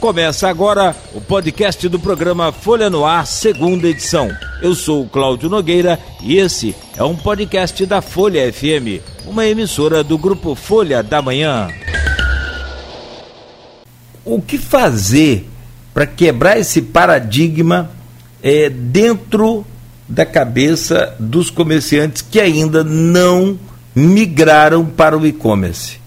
Começa agora o podcast do programa Folha no Ar, segunda edição. Eu sou o Cláudio Nogueira e esse é um podcast da Folha FM, uma emissora do grupo Folha da Manhã. O que fazer para quebrar esse paradigma é, dentro da cabeça dos comerciantes que ainda não migraram para o e-commerce?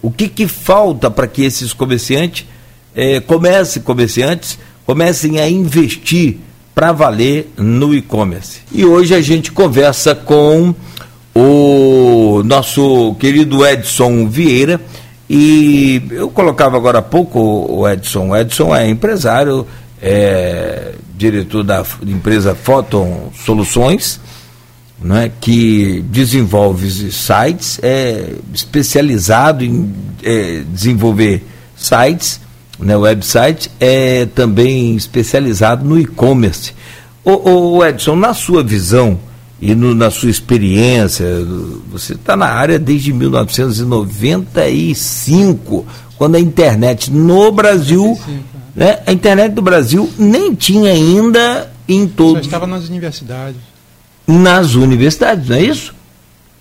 O que, que falta para que esses comerciantes é, comece, comerciantes comecem a investir para valer no e-commerce. E hoje a gente conversa com o nosso querido Edson Vieira. E eu colocava agora há pouco o Edson. O Edson é empresário, é diretor da empresa Photon Soluções, né, que desenvolve sites, é especializado em é, desenvolver sites né, website, é também especializado no e-commerce. O, o, Edson, na sua visão e no, na sua experiência, você está na área desde 1995, quando a internet no Brasil, né, a internet do Brasil nem tinha ainda em todos. Já estava nas universidades. Nas universidades, não é isso?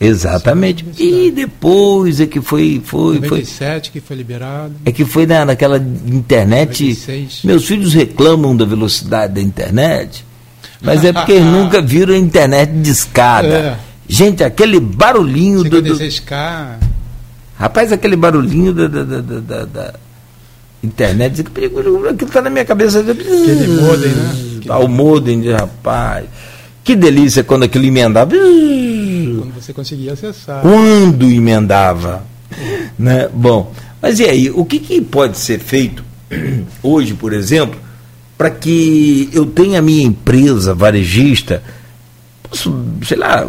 Exatamente. E depois é que foi. foi 97 foi, que foi liberado. É que foi na, naquela internet. 96. Meus filhos reclamam da velocidade da internet, mas é porque eles nunca viram a internet de escada. É. Gente, aquele barulhinho 56K. do. Rapaz, aquele barulhinho da, da, da, da, da internet, aquilo está na minha cabeça. Aquele modem, né? Ah, o modem, rapaz. Que delícia quando aquilo emendava. Você conseguia acessar. Quando emendava. né? Bom, mas e aí, o que, que pode ser feito hoje, por exemplo, para que eu tenha a minha empresa varejista, posso, sei lá,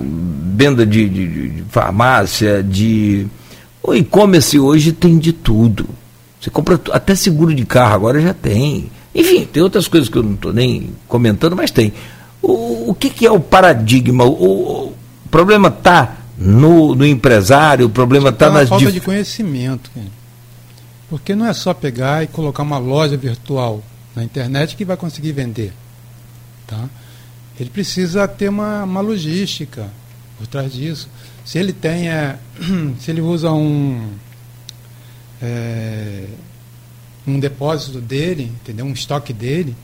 venda de, de, de farmácia, de. O e-commerce hoje tem de tudo. Você compra até seguro de carro, agora já tem. Enfim, tem outras coisas que eu não estou nem comentando, mas tem. O, o que, que, é o paradigma? O problema está no, no, empresário, o problema está nas. falta dif... de conhecimento. Porque não é só pegar e colocar uma loja virtual na internet que vai conseguir vender. Tá? Ele precisa ter uma, uma logística por trás disso. Se ele tem, é, se ele usa um, é, um depósito dele, entendeu? um estoque dele,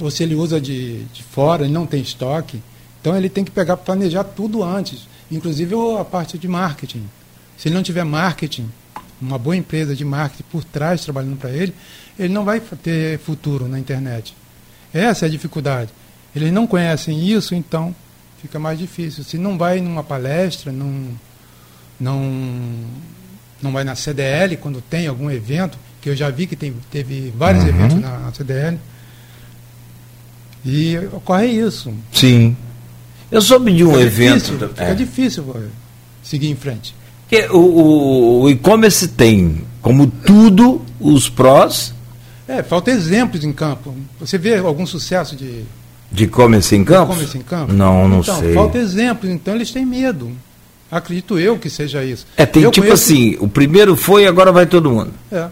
ou se ele usa de, de fora, ele não tem estoque. Então ele tem que pegar planejar tudo antes, inclusive a parte de marketing. Se ele não tiver marketing, uma boa empresa de marketing por trás trabalhando para ele, ele não vai ter futuro na internet. Essa é a dificuldade. Eles não conhecem isso, então fica mais difícil. Se não vai numa palestra, não, não, não vai na CDL quando tem algum evento, que eu já vi que tem, teve vários uhum. eventos na, na CDL, e ocorre isso. Sim. Eu soube de um fica evento. Difícil, fica é. difícil seguir em frente. Que o, o, o e-commerce tem, como tudo, os prós. É, falta exemplos em campo. Você vê algum sucesso de. De e-commerce em campo? E-commerce em campo? Não, não então, sei. Falta exemplos, então eles têm medo. Acredito eu que seja isso. É, tem eu tipo conheço... assim, o primeiro foi agora vai todo mundo. É.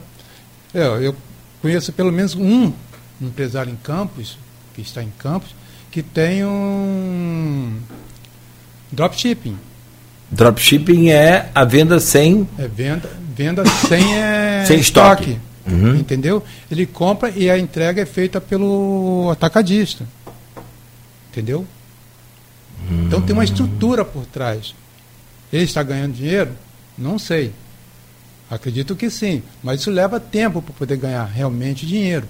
é. Eu conheço pelo menos um empresário em Campos que está em Campos, que tem um dropshipping. Dropshipping é a venda sem. É venda, venda sem, é, sem estoque. estoque uhum. Entendeu? Ele compra e a entrega é feita pelo atacadista. Entendeu? Uhum. Então tem uma estrutura por trás. Ele está ganhando dinheiro? Não sei. Acredito que sim, mas isso leva tempo para poder ganhar realmente dinheiro.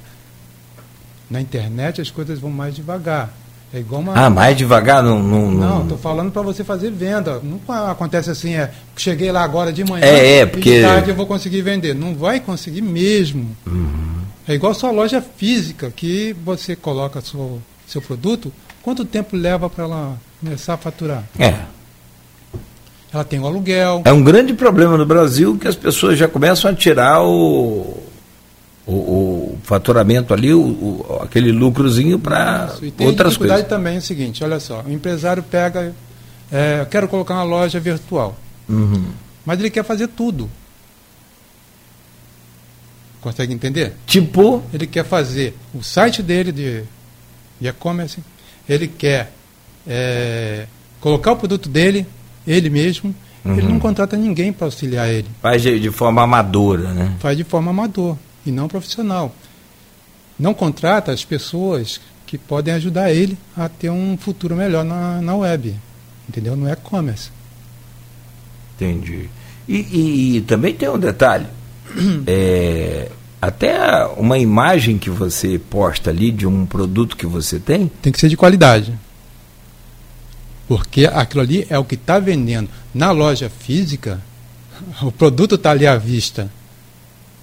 Na internet as coisas vão mais devagar. É igual uma. Ah, mais devagar? Não, não, não. estou falando para você fazer venda. Não acontece assim, é. Cheguei lá agora de manhã é, é, porque... e de tarde eu vou conseguir vender. Não vai conseguir mesmo. Uhum. É igual sua loja física, que você coloca seu, seu produto, quanto tempo leva para ela começar a faturar? É. Ela tem o aluguel. É um grande problema no Brasil que as pessoas já começam a tirar o o, o faturamento ali, o, o aquele lucrozinho para outras coisas. também é o seguinte, olha só, o empresário pega, é, eu quero colocar uma loja virtual, uhum. mas ele quer fazer tudo. Consegue entender? Tipo, Ele quer fazer o site dele de e-commerce, ele quer é, colocar o produto dele, ele mesmo, ele Uhum. não contrata ninguém para auxiliar ele. faz de, de forma amadora, né? Faz de forma amador e não profissional. Não contrata as pessoas que podem ajudar ele a ter um futuro melhor na, na web, entendeu? No e-commerce. Entendi. E, e- e também tem um detalhe. É, até uma imagem que você posta ali de um produto que você tem, Tem que ser de qualidade. Porque aquilo ali é o que está vendendo. Na loja física, o produto está ali à vista.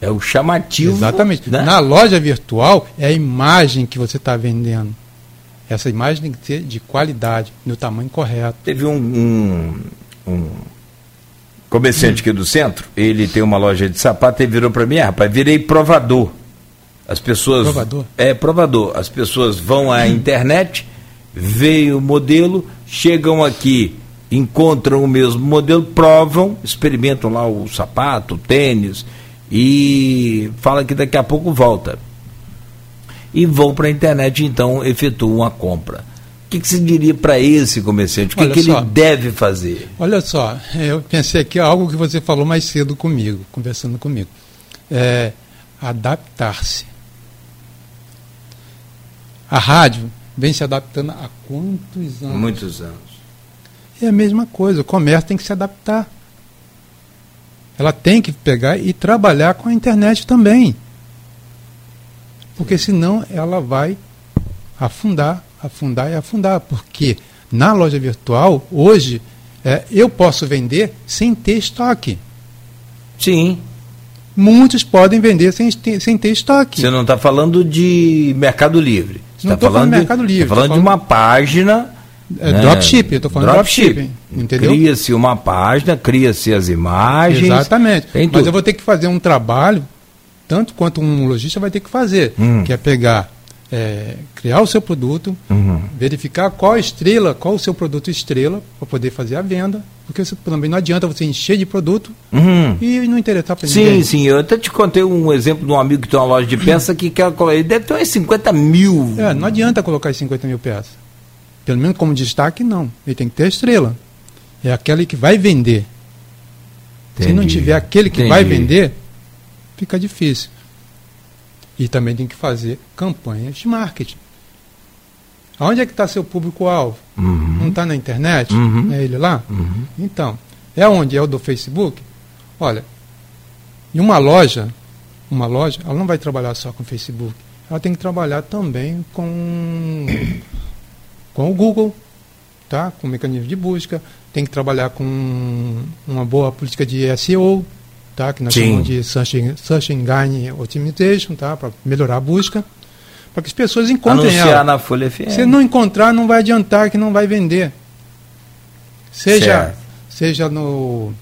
É o chamativo. Exatamente. né? Na loja virtual é a imagem que você está vendendo. Essa imagem tem que ser de qualidade, no tamanho correto. Teve um, um, um comerciante aqui do centro, ele tem uma loja de sapato e virou para mim, ah, rapaz, virei provador. As pessoas. Provador? É, provador. As pessoas vão à internet, veem o modelo, chegam aqui, encontram o mesmo modelo, provam, experimentam lá o sapato, o tênis e fala que daqui a pouco volta. E vão para a internet, então efetuam uma compra. O que, que você diria para esse comerciante? O que, que ele deve fazer? Olha só, eu pensei aqui algo que você falou mais cedo comigo, conversando comigo. É adaptar-se. A rádio vem se adaptando há quantos anos? Muitos anos. É a mesma coisa, o comércio tem que se adaptar. Ela tem que pegar e trabalhar com a internet também. Porque senão ela vai afundar, afundar e afundar. Porque na loja virtual, hoje, é, eu posso vender sem ter estoque. Sim. Muitos podem vender sem, ter- sem ter estoque. Você não está falando de Mercado Livre. Você Não tá tô falando de Mercado Livre, tá falando tô de falando- uma página. É né? dropship, eu estou falando de dropshipping. Entendeu? Cria-se uma página, cria-se as imagens. Exatamente. Mas tudo. eu vou ter que fazer um trabalho, tanto quanto um lojista vai ter que fazer, Hum. que é pegar, é, criar o seu produto, Uhum. verificar qual estrela, qual o seu produto estrela, para poder fazer a venda, porque você, também não adianta você encher de produto Uhum. e não interessar para Sim, ninguém. sim. Eu até te contei um exemplo de um amigo que tem uma loja de peça que quer. Ele deve ter uns 50 mil. É, não adianta colocar as 50 mil peças. Pelo menos como destaque, não. Ele tem que ter a estrela. É aquele que vai vender. Se não Entendi. tiver aquele que Entendi. vai vender, fica difícil. E também tem que fazer campanhas de marketing. Aonde é que está seu público-alvo? Uhum. Não está na internet? Uhum. É ele lá? Uhum. Então, é onde? É o do Facebook? Olha, em uma loja, uma loja, ela não vai trabalhar só com Facebook. Ela tem que trabalhar também com, com o Google, tá? com o mecanismo de busca, tem que trabalhar com uma boa política de SEO, tá? que nós Sim. chamamos de Search, Search Engine Optimization, tá? para melhorar a busca, para que as pessoas encontrem Anunciar ela. na Folha FM. Se não encontrar, não vai adiantar que não vai vender. Seja, Certo. seja no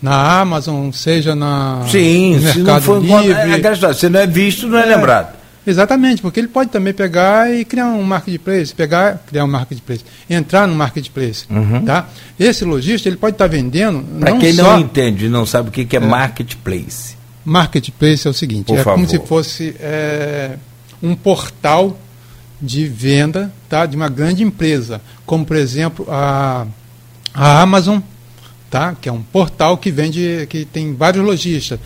na Amazon, seja na Sim, se não for Livre. é aquela história, se não é visto, não é, É. lembrado. Exatamente, porque ele pode também pegar e criar um marketplace, pegar, criar um marketplace, entrar no marketplace, Uhum. tá? Esse lojista ele pode estar vendendo Para quem só não entende, não sabe o que que é, marketplace. Marketplace é o seguinte, Por é como favor. se fosse é, um portal de venda tá, de uma grande empresa, como por exemplo a, a Amazon, tá, que é um portal que vende, que tem vários lojistas.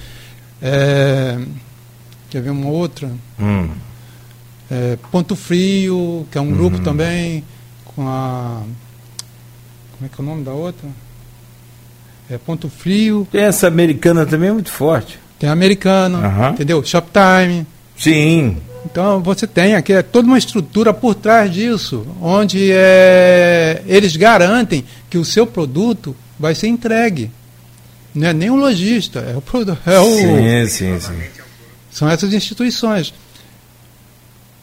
É, quer ver uma outra? Hum. É, Ponto Frio, que é um grupo também, com a. Como é que é o nome da outra? É Ponto Frio, Tem essa americana também é muito forte. tem a Americana, Aham. entendeu? Shoptime. Sim. Então você tem aqui é toda uma estrutura por trás disso, onde é, eles garantem que o seu produto vai ser entregue. Não é nem o lojista, é o, produ- é o Sim, sim, sim. São essas instituições.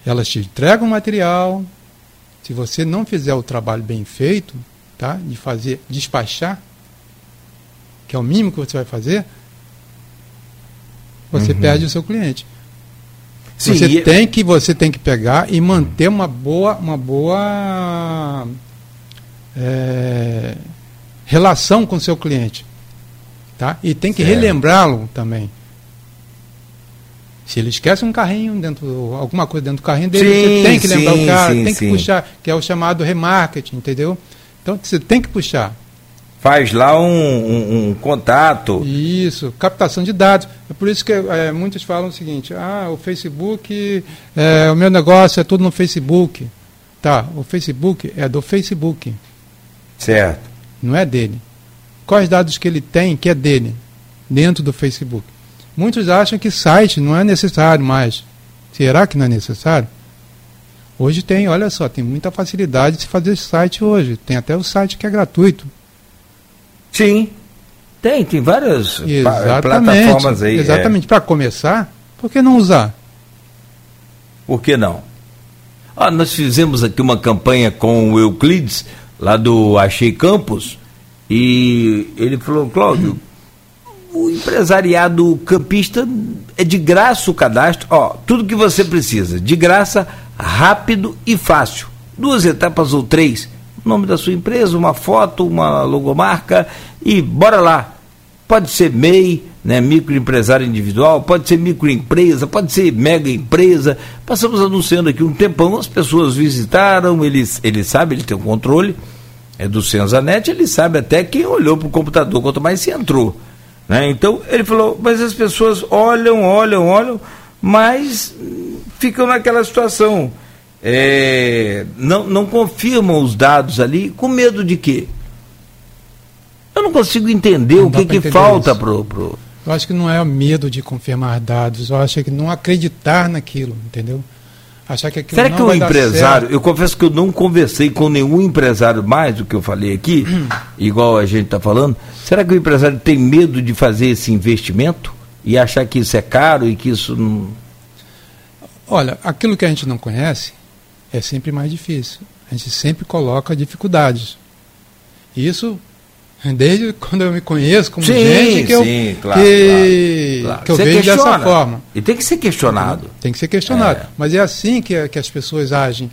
Elas te entregam material. Se você não fizer o trabalho bem feito, tá? De fazer despachar, que é o mínimo que você vai fazer, você Uhum. perde o seu cliente. Sim, você e- tem que você tem que pegar e manter uma boa uma boa é, relação com o seu cliente, tá? E tem que relembrá-lo também. Se ele esquece um carrinho dentro, alguma coisa dentro do carrinho dele, Sim, você tem que lembrar sim, o cara, sim, tem que puxar, que é o chamado remarketing, entendeu? Então você tem que puxar. Faz lá um, um- um contato. Isso, captação de dados. É por isso que é, muitos falam o seguinte: ah, o Facebook, é, o meu negócio é tudo no Facebook. Tá, o Facebook é do Facebook, Certo. não é dele. Quais dados que ele tem que é dele, dentro do Facebook? Muitos acham que site não é necessário mais. Será que não é necessário? Hoje tem, olha só, tem muita facilidade de se fazer site hoje. Tem até o site que é gratuito. Sim. Tem, tem várias Exatamente. plataformas aí. é. Exatamente. Para começar, por que não usar? Por que não? Ah, nós fizemos aqui uma campanha com o Euclides, lá do Achei Campos, e ele falou, Cláudio, o empresariado campista é de graça o cadastro, ó, tudo que você precisa, de graça, rápido e fácil. Duas etapas ou três, nome da sua empresa, uma foto, uma logomarca e bora lá. Pode ser MEI, né, microempresário individual, pode ser microempresa, pode ser mega empresa. Passamos anunciando aqui um tempão, as pessoas visitaram, ele, ele sabe, ele tem o controle, é do Senzanet, ele sabe até quem olhou para o computador, quanto mais se entrou. Né? Então ele falou, mas as pessoas olham, olham, olham, mas ficam naquela situação. É, não, não confirmam os dados ali, com medo de quê? Eu não consigo entender Não o que, que falta isso. pro, pro. Eu acho que não é o medo de confirmar dados, eu acho que não acreditar naquilo, entendeu? Achar que aquilo Será que o empresário, eu confesso que eu não conversei com nenhum empresário mais do que eu falei aqui, igual a gente está falando. Será que o empresário tem medo de fazer esse investimento e achar que isso é caro e que isso não. Olha, aquilo que a gente não conhece é sempre mais difícil. A gente sempre coloca dificuldades. Isso desde quando eu me conheço como gente que eu, sim, claro, que, claro, claro. que eu vejo dessa forma. E tem que ser questionado. Tem que ser questionado. É. Mas é assim que, que as pessoas agem.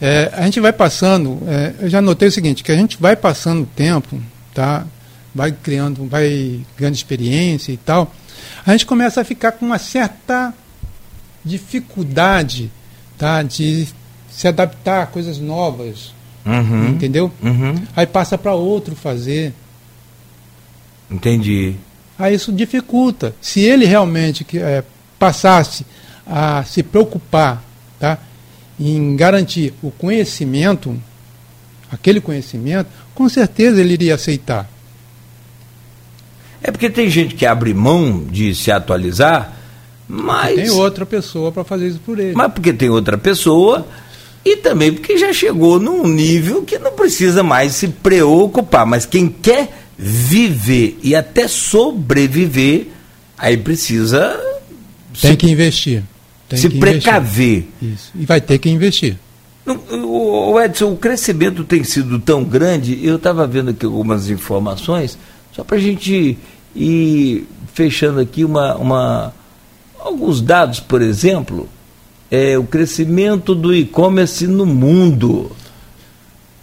É, a gente vai passando, é, eu já notei o seguinte, que a gente vai passando o tempo, tá? vai criando, vai ganhando experiência e tal, a gente começa a ficar com uma certa dificuldade tá? de se adaptar a coisas novas, Uhum, entendeu? uhum, Aí passa para outro fazer. Entendi. Aí isso dificulta. Se ele realmente que, é, passasse a se preocupar tá, em garantir o conhecimento, aquele conhecimento, com certeza ele iria aceitar. É porque tem gente que abre mão de se atualizar, mas. Tem outra pessoa para fazer isso por ele. Mas porque tem outra pessoa e também porque já chegou num nível que não precisa mais se preocupar. Mas quem quer viver e até sobreviver, aí precisa Tem se, que investir. Tem se que precaver. Isso. E vai ter que investir. O Edson, o crescimento tem sido tão grande, eu estava vendo aqui algumas informações, só para a gente ir fechando aqui uma, uma, alguns dados, por exemplo, é, o crescimento do e-commerce no mundo.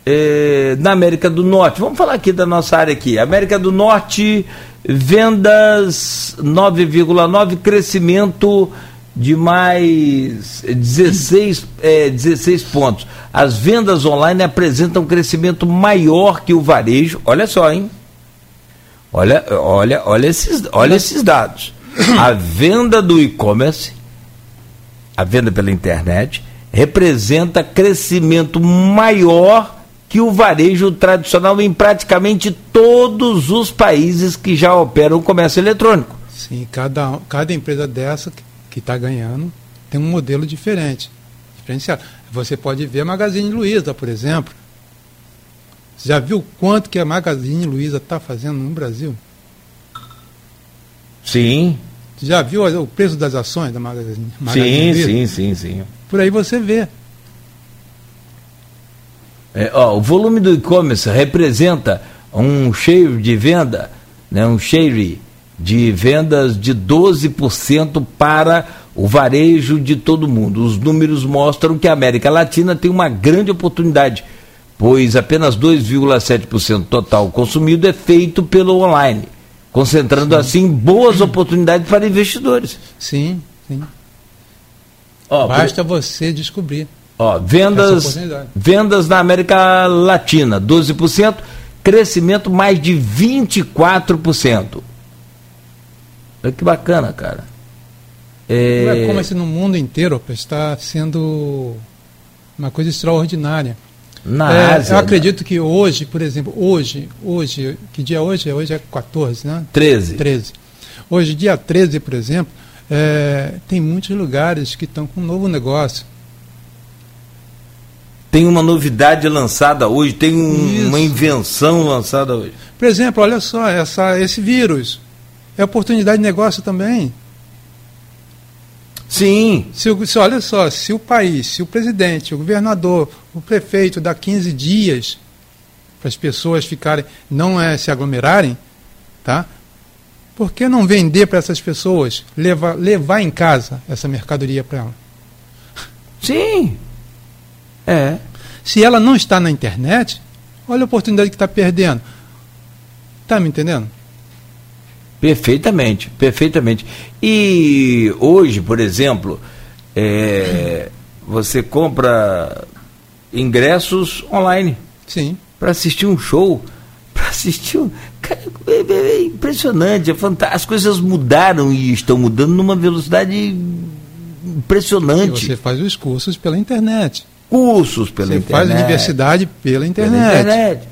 É, na América do Norte, vamos falar aqui da nossa área aqui. América do Norte, vendas 9,9, crescimento de mais 16, é, 16 pontos. As vendas online apresentam um crescimento maior que o varejo. Olha só, hein? Olha, olha, olha esses, olha esses dados. A venda do e-commerce, a venda pela internet, representa crescimento maior que o varejo tradicional em praticamente todos os países que já operam o comércio eletrônico. Sim, cada, cada empresa dessa que está ganhando tem um modelo diferente, diferenciado. Você pode ver a Magazine Luiza, por exemplo. Você já viu quanto que a Magazine Luiza está fazendo no Brasil? Sim, Você já viu o preço das ações da Magazine, sim, Magazine Luiza? sim, sim, sim. Por aí você vê. É, ó, o volume do e-commerce representa um share de venda, né, um share de vendas de 12% para o varejo de todo mundo. Os números mostram que a América Latina tem uma grande oportunidade, pois apenas 2,7% total consumido é feito pelo online, concentrando assim boas oportunidades para investidores. Sim, sim. Ó, Basta por... você descobrir. Ó, vendas, vendas na América Latina, 12%, crescimento mais de 24%. Olha que bacana, cara. É... Como assim no mundo inteiro está sendo uma coisa extraordinária. Na é, Ásia, eu né? acredito né? que hoje, por exemplo, hoje, hoje, que dia é hoje? Hoje é 14, né? 13. 13. Hoje, dia 13, por exemplo, é, tem muitos lugares que estão com um novo negócio. Tem uma novidade lançada hoje, tem um, uma invenção lançada hoje. Por exemplo, olha só, essa, esse vírus é oportunidade de negócio também. Sim. Se, se, olha só, se o país, se o presidente, o governador, o prefeito dá 15 dias para as pessoas ficarem, não é, se aglomerarem, tá? Por que não vender para essas pessoas, levar, levar em casa essa mercadoria para ela? Sim. É. Se ela não está na internet, olha a oportunidade que está perdendo. Está me entendendo? Perfeitamente, perfeitamente. E hoje, por exemplo, é, você compra ingressos online. Sim. Para assistir um show. Para assistir um. Cara, é, é, é, impressionante, é fantástico. As coisas mudaram e estão mudando numa velocidade impressionante. E você faz os cursos pela internet. Cursos pela você internet. Faz universidade pela internet. Pela internet.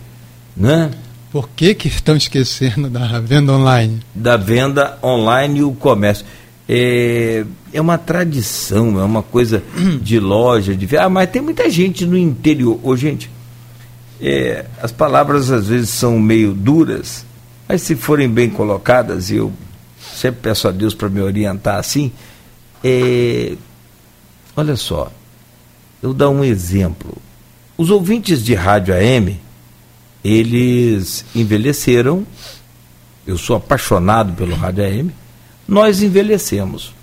Né? Por que, que estão esquecendo da venda online? Da venda online e o comércio. É, é uma tradição, é uma coisa de loja, de. Ah, mas tem muita gente no interior. Ô, gente, é, as palavras às vezes são meio duras, mas se forem bem colocadas, e eu sempre peço a Deus para me orientar assim, é, olha só, eu dar um exemplo. Os ouvintes de rádio AM eles envelheceram. Eu sou apaixonado pelo rádio AM. Nós envelhecemos.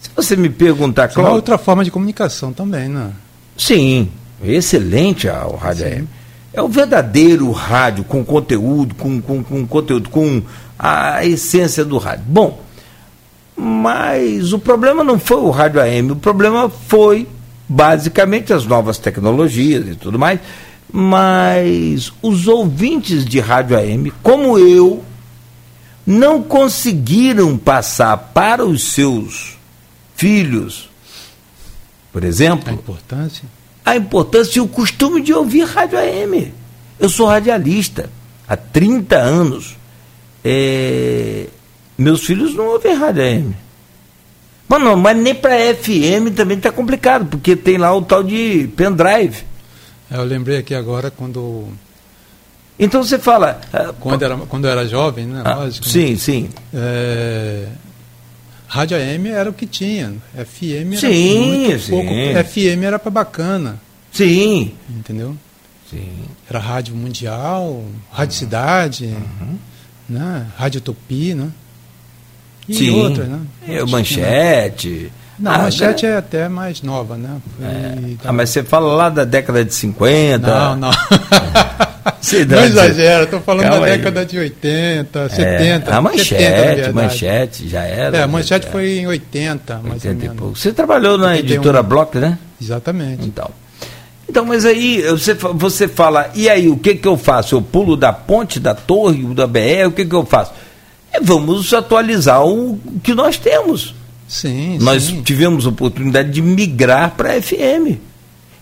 Se você me perguntar, qual É outra forma de comunicação também, né? Sim, excelente o rádio Sim. AM. É o verdadeiro rádio com conteúdo, com, com, com conteúdo, com a essência do rádio. Bom, mas o problema não foi o rádio AM, o problema foi basicamente as novas tecnologias e tudo mais mas os ouvintes de rádio AM, como eu, não conseguiram passar para os seus filhos, por exemplo, a importância, a importância e o costume de ouvir rádio AM. Eu sou radialista há 30 anos. É... Meus filhos não ouvem rádio AM. Mas, não, mas nem para FM também está complicado, porque tem lá o tal de pendrive. É, eu lembrei aqui agora quando. Então você fala. Ah, quando, era, quando eu era jovem, né? Ah, Lógico. Sim, né? sim. É, rádio AM era o que tinha. FM era sim, muito sim. pouco. FM era para bacana. Sim. Entendeu? Sim. Era rádio mundial, rádio cidade, uhum. né? rádio Tupi, né? E sim. outras, né? É, manchete. Não, a manchete é até mais nova, né? É. Ah, mas você fala lá da década de 50. Não, não. não exagera, estou falando Calma da aí. década de 80, 70. É, a manchete, 70, manchete já era. É, a manchete foi em 80, 80 mais ou menos. Você trabalhou na 81. editora Block, né? Exatamente. Então. Então, mas aí você, você fala, e aí, o que, que eu faço? Eu pulo da ponte, da torre, da BR, o que, que eu faço? Vamos atualizar o que nós temos. Sim, Nós sim. tivemos oportunidade de migrar para a FM.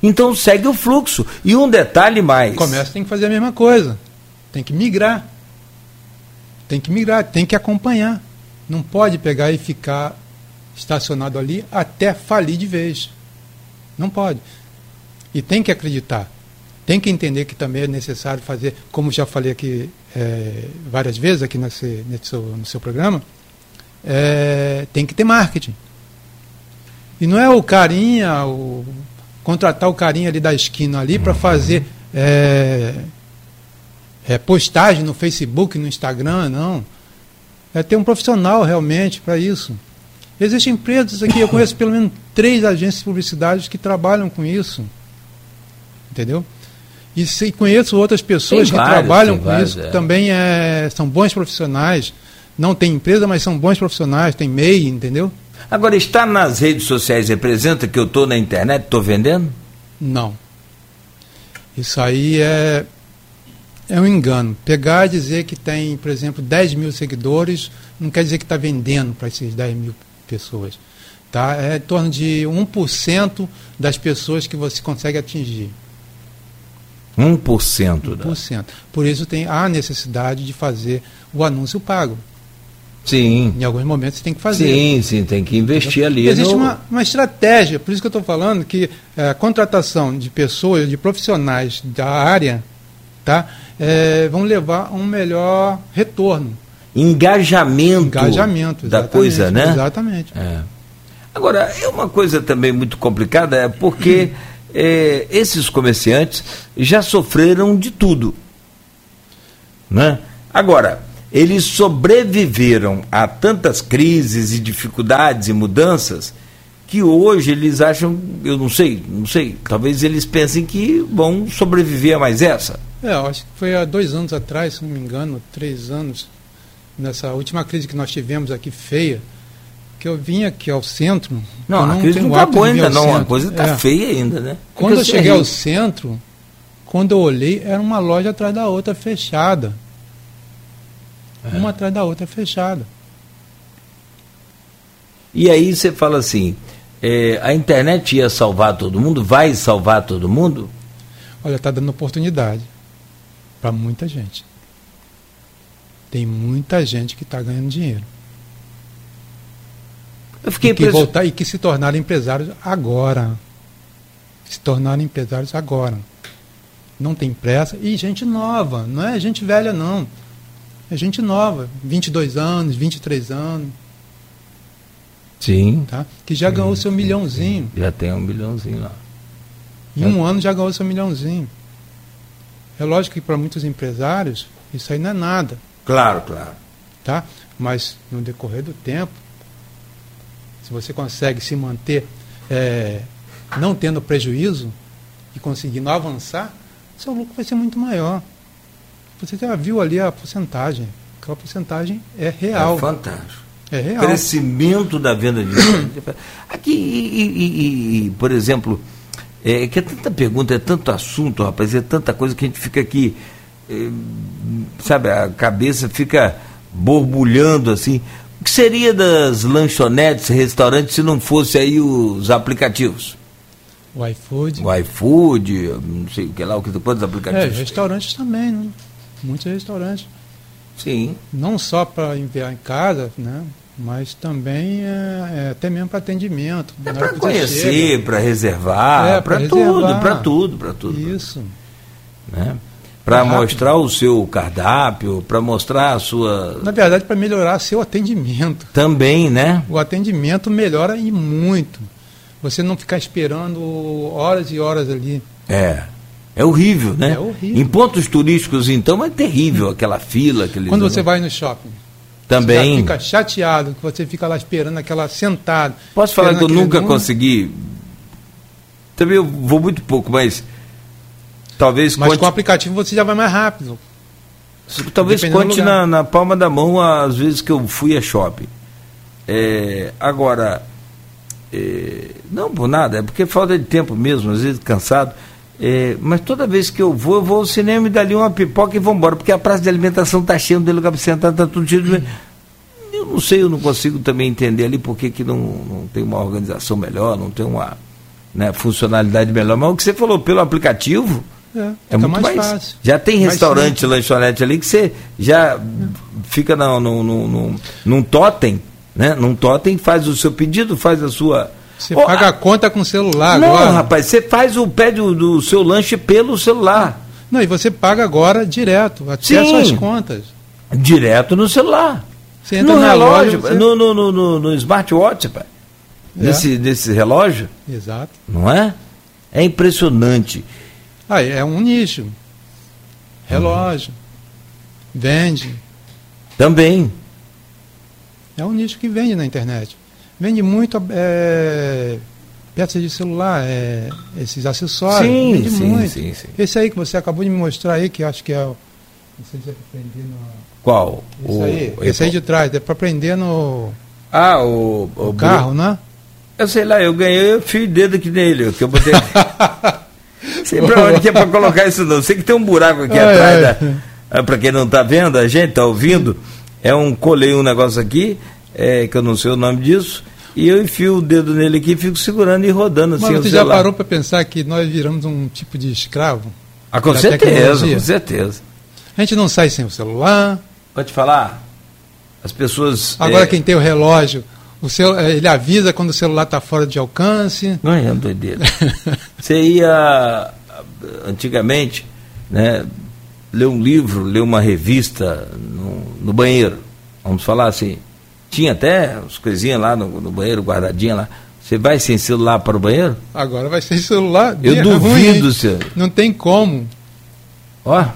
Então segue o fluxo. E um detalhe mais. O comércio tem que fazer a mesma coisa. Tem que migrar. Tem que migrar, tem que acompanhar. Não pode pegar e ficar estacionado ali até falir de vez. Não pode. E tem que acreditar. Tem que entender que também é necessário fazer, como já falei aqui é, várias vezes aqui nesse, nesse seu, no seu programa, é, tem que ter marketing. E não é o carinha, o, contratar o carinha ali da esquina ali para fazer é, é, postagem no Facebook, no Instagram, não. É ter um profissional realmente para isso. Existem empresas aqui, eu conheço pelo menos três agências de publicidade que trabalham com isso. Entendeu? E conheço outras pessoas que trabalham com vários, isso, é. que também é, são bons profissionais não tem empresa, mas são bons profissionais, tem MEI, entendeu? Agora, está nas redes sociais representa que eu estou na internet, estou vendendo? Não. Isso aí é, é um engano. Pegar e dizer que tem, por exemplo, 10 mil seguidores, não quer dizer que está vendendo para esses 10 mil pessoas. Tá? É em torno de 1% das pessoas que você consegue atingir. 1%. 1%. Por isso tem a necessidade de fazer o anúncio pago. Sim. Em alguns momentos você tem que fazer. Sim, sim, tem que investir ali. Existe no... uma, uma estratégia, por isso que eu estou falando que é, a contratação de pessoas, de profissionais da área, tá, é, vão levar a um melhor retorno. Engajamento, Engajamento da coisa, né? Exatamente. É. Agora, é uma coisa também muito complicada, é porque é, esses comerciantes já sofreram de tudo. Né? Agora, eles sobreviveram a tantas crises e dificuldades e mudanças que hoje eles acham, eu não sei, não sei, talvez eles pensem que vão sobreviver a mais essa. É, eu acho que foi há dois anos atrás, se não me engano, três anos, nessa última crise que nós tivemos aqui feia, que eu vim aqui ao centro. Não, não a crise não acabou ainda, não, centro. a coisa está é. feia ainda, né? Quando eu cheguei ao centro, quando eu olhei, era uma loja atrás da outra fechada. É. Uma atrás da outra fechada. E aí você fala assim, é, a internet ia salvar todo mundo, vai salvar todo mundo? Olha, está dando oportunidade para muita gente. Tem muita gente que está ganhando dinheiro. Eu fiquei e que voltar e que se tornaram empresários agora. Se tornaram empresários agora. Não tem pressa. E gente nova, não é gente velha, não. É gente nova, 22 anos, 23 anos. Sim. Tá? Que já sim, ganhou seu milhãozinho. Sim. Já tem um milhãozinho lá. Em um ano já ganhou seu milhãozinho. É lógico que para muitos empresários isso aí não é nada. Claro, claro. Tá? Mas no decorrer do tempo, se você consegue se manter é, não tendo prejuízo e conseguindo avançar, seu lucro vai ser muito maior. Você já viu ali a porcentagem. Aquela porcentagem é real. É fantástico. É real. Crescimento da venda de Aqui, e, e, e, por exemplo, é que é tanta pergunta, é tanto assunto, rapaz, é tanta coisa que a gente fica aqui, é, sabe, a cabeça fica borbulhando assim. O que seria das lanchonetes, restaurantes, se não fosse aí os aplicativos? O iFood. O iFood, não sei o que lá, o que quantos aplicativos? É, restaurantes também, né? Muitos restaurantes. Sim. Não só para enviar em casa, né? Mas também é, é até mesmo para atendimento. É para conhecer, para reservar, é, para tudo, para tudo, para tudo. Isso. Né? Para mostrar o seu cardápio, para mostrar a sua. Na verdade, para melhorar seu atendimento. Também, né? O atendimento melhora e muito. Você não ficar esperando horas e horas ali. É. É horrível, né? É horrível. Em pontos turísticos, então, é terrível aquela fila. Aquele Quando você vai no shopping. Também. Você fica chateado, que você fica lá esperando aquela sentado. Posso falar que eu nunca consegui. Também eu vou muito pouco, mas Talvez Mas conte... com o aplicativo você já vai mais rápido. Talvez conte na, na, palma da mão as vezes que eu fui a shopping. É, agora, é, não por nada, é porque falta de tempo mesmo, às vezes cansado. É, mas toda vez que eu vou, eu vou ao cinema e dali uma pipoca e vou embora, porque a praça de alimentação está cheia, de lugar para sentar, está tudo cheio. De... Eu não sei, eu não consigo também entender ali porque que não, não tem uma organização melhor, não tem uma né, funcionalidade melhor. Mas o que você falou pelo aplicativo, é, é muito mais, mais, fácil. Já tem restaurante, lanchonete ali que você já é. fica no, no, no, num totem, né? Num totem, faz o seu pedido, faz a sua. Você oh, paga a conta com o celular não, agora. Não, rapaz, você faz o pede do seu lanche pelo celular. Não, e você paga agora direto, até Sim, suas contas. Direto no celular. Você entra no relógio, você... no, no, no, no, no smartwatch, pai. É. Nesse, nesse relógio. Exato. Não é? É impressionante. Ah, é um nicho. Relógio. Uhum. Vende. Também. É um nicho que vende na internet. Vende muito é, peças de celular, é, esses acessórios. Sim, vende sim, muito. sim, sim. Esse aí que você acabou de me mostrar aí, que acho que é o. Não sei se é para prender no. Qual? Esse o, aí. Esse aí de trás, é para prender no. Ah, o. O, o carro, né? Eu sei lá, eu ganhei, eu fio dedo aqui nele, que eu botei. sei pra onde que é pra colocar isso não. Sei que tem um buraco aqui Ai, atrás ai. da. Ah, Pra quem não tá vendo, a gente tá ouvindo, é um colei um negócio aqui, é, que eu não sei o nome disso, e eu enfio o dedo nele aqui e fico segurando e rodando assim Mas você já parou para pensar que nós viramos um tipo de escravo? Ah, com certeza, tecnologia? com certeza. A gente não sai sem o celular. Pode falar? As pessoas. Agora é, quem tem o relógio, o cel, eh, ele avisa quando o celular está fora de alcance. Não é doideira. Você ia antigamente, né, ler um livro, ler uma revista no, no banheiro. Vamos falar assim. Tinha até as coisinhas lá no, no banheiro, guardadinha lá. Você vai sem celular para o banheiro? Agora vai ser celular. Eu é duvido, ruim. senhor. Não tem como. Ó,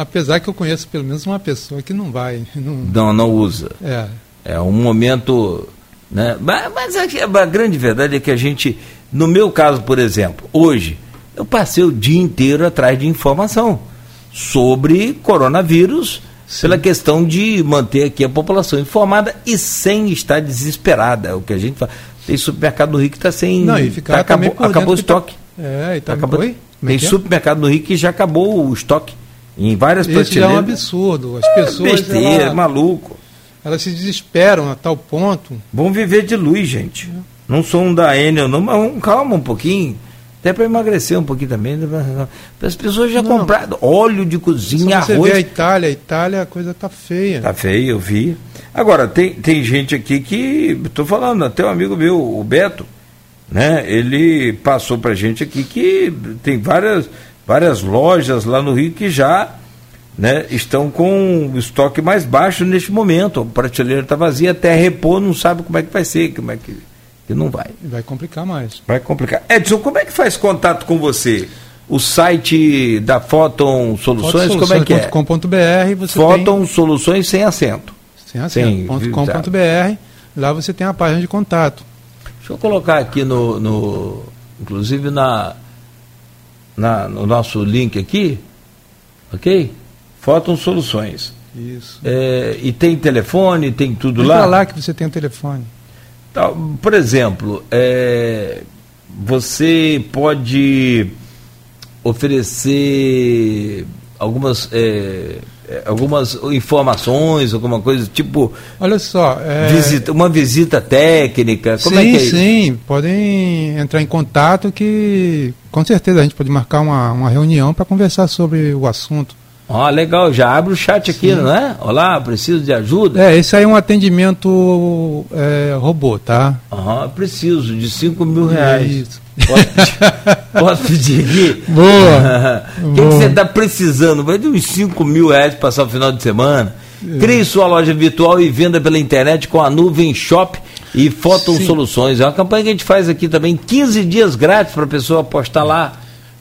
Apesar que eu conheço pelo menos uma pessoa que não vai. Não, não, não usa. é. É um momento. Né? Mas, mas a, a grande verdade é que a gente, no meu caso, por exemplo, hoje, eu passei o dia inteiro atrás de informação sobre coronavírus, pela questão de manter aqui a população informada e sem estar desesperada. É o que a gente fala. Tem supermercado no Rio que está sem. Não, e ficar tá, acabou acabou o tá- estoque. É, e tá, Acabou- Oi? É Tem é? supermercado no Rio que já acabou o estoque. Em várias Isso é um absurdo. As pessoas Besteira, elas, maluco. elas se desesperam a tal ponto. Vamos viver de luz, gente. Não sou um da Enel, não, mas calma um pouquinho. Até para emagrecer um pouquinho também. né? As pessoas já Não. compraram óleo de cozinha, você arroz. vê a Itália, a Itália a coisa tá feia. Tá feio, eu vi. Agora, tem, tem gente aqui que. Estou falando, até um amigo meu, o Beto, né? Ele passou pra gente aqui que tem várias, várias lojas lá no Rio que já né, estão com o estoque mais baixo neste momento. A prateleira está vazia, até repor, não sabe como é que vai ser, como é que, que não vai. Vai complicar mais. Vai complicar. Edson, como é que faz contato com você? O site da Photon Soluções, como é que é? Fotosoluções.com.br você Photon Soluções sem acento. tem, sem acento, ponto com ponto .br, lá você tem a página de contato. Deixa eu colocar aqui no, no inclusive na, na no nosso link aqui, ok? Photon Soluções. Isso. É, e tem telefone, tem tudo Entra lá. lá que você tem o telefone. Tá, Por exemplo, é, você pode oferecer algumas, é, é, algumas informações, alguma coisa, tipo Olha só, é, visita, uma visita técnica. Como sim, é que é sim, podem entrar em contato que com certeza a gente pode marcar uma, uma reunião para conversar sobre o assunto. Ó, legal, já abre o chat aqui, não é? Olá, preciso de ajuda? É, esse aí é um atendimento é, robô, tá? Aham, preciso de 5 mil reais. Isso. Posso, pedir aqui? Boa. O que você está precisando? Vai de uns 5 mil reais para passar o final de semana. Crie sua loja virtual e venda pela internet com a Nuvem Shop e Photon Sim. Soluções. É uma campanha que a gente faz aqui também, 15 dias grátis para a pessoa apostar lá.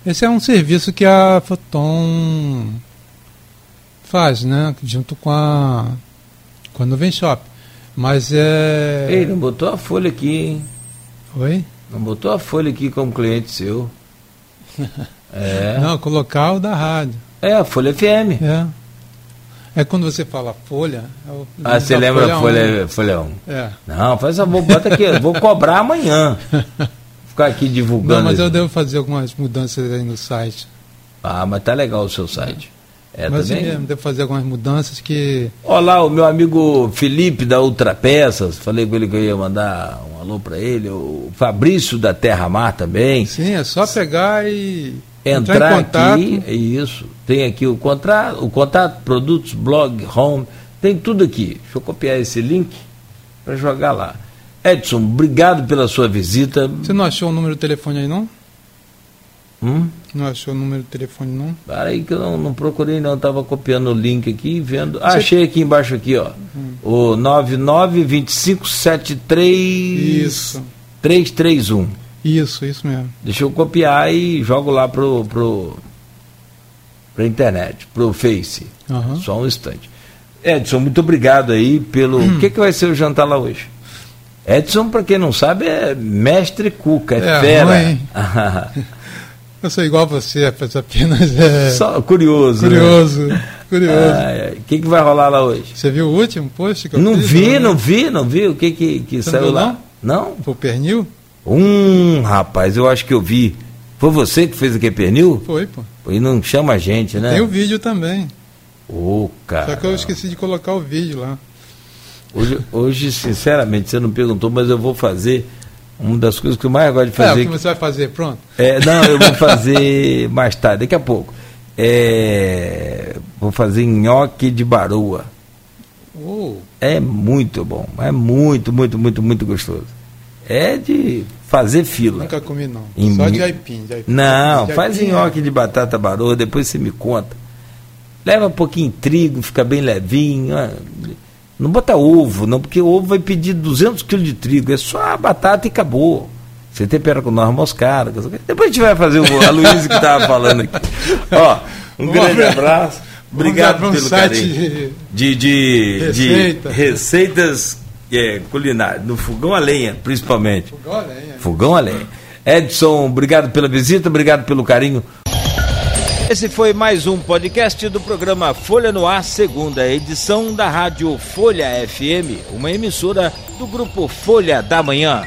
Esse é um serviço que a Photon faz, né? Junto com a, com a Nuvem Shop. Mas é. Ei, não botou a folha aqui, hein? Oi? Não botou a folha aqui como cliente seu. É. Não, colocar o da rádio. É, a Folha FM. É. É quando você fala folha. é Ah, você lembra a um. Folha, folha 1? É. Não, faz a boa, bota aqui, vou cobrar amanhã. Ficar aqui divulgando. Não, mas eu devo fazer algumas mudanças aí no site. Ah, mas tá legal o seu site. É, mas também. mesmo devo fazer algumas mudanças que. Olá, o meu amigo Felipe da Ultrapeças, falei com ele que eu ia mandar um alô para ele, o Fabrício da Terra Mar também. Sim, é só pegar e Entrar em contato. aqui, é isso. Tem aqui o contrato, o contato, produtos, blog, home, tem tudo aqui. Deixa eu copiar esse link para jogar lá. Edson, obrigado pela sua visita. Você não achou o número do telefone aí, não? Hum? Não achou o número do telefone, não? Para aí que eu não, não procurei, não. Estava copiando o link aqui e vendo. Ah, Você- achei aqui embaixo aqui, ó. O 992573 Isso. 331. Isso, isso mesmo. Deixa eu copiar e jogo lá pro pro pra internet, pro Face. Aham. Só um instante. Edson, muito obrigado aí pelo. O que, que vai ser o jantar lá hoje? Edson, para quem não sabe, é mestre cuca, é, É, fera. Eu sou igual a você, apenas é... Só curioso. Curioso, né? curioso. O que, que vai rolar lá hoje? Você viu o último post que eu Não fiz, vi, não vi, não vi. O que que, que Você saiu lá? Não? Foi o pernil? Hum, rapaz, eu acho que eu vi. Foi você que fez aquele pernil? Foi, pô. E não chama a gente, né? Tem o vídeo também. Ô, cara. Só que eu esqueci de colocar o vídeo lá. Hoje, hoje, sinceramente, você não perguntou, mas eu vou fazer uma das coisas que eu mais gosto de É, o fazer. que você vai fazer, pronto? É, não, eu vou fazer mais tarde, daqui a pouco. É, vou fazer nhoque de baroa. Oh, É muito bom, é muito, muito, muito, muito gostoso. É de fazer fila. nunca comi não. Em Só de aipim. De aipim Não, de faz aipim, nhoque de batata baroa, depois você me conta. Leva um pouquinho de trigo, fica bem levinho. ah, Não bota ovo, não, porque ovo vai pedir 200 quilos de trigo. É só a batata e acabou. Você tempera com noz moscada. Depois a gente vai fazer o a Luísa que estava falando aqui. Ó, um Vamos grande abrir- abraço. Obrigado um pelo carinho. de- De, de, Receita. de receitas é, culinárias, no fogão a lenha, principalmente. Fogão a lenha. Fogão a lenha. Edson, obrigado pela visita, obrigado pelo carinho. Esse foi mais um podcast do programa Folha no Ar, segunda edição da Rádio Folha FM, uma emissora do grupo Folha da Manhã.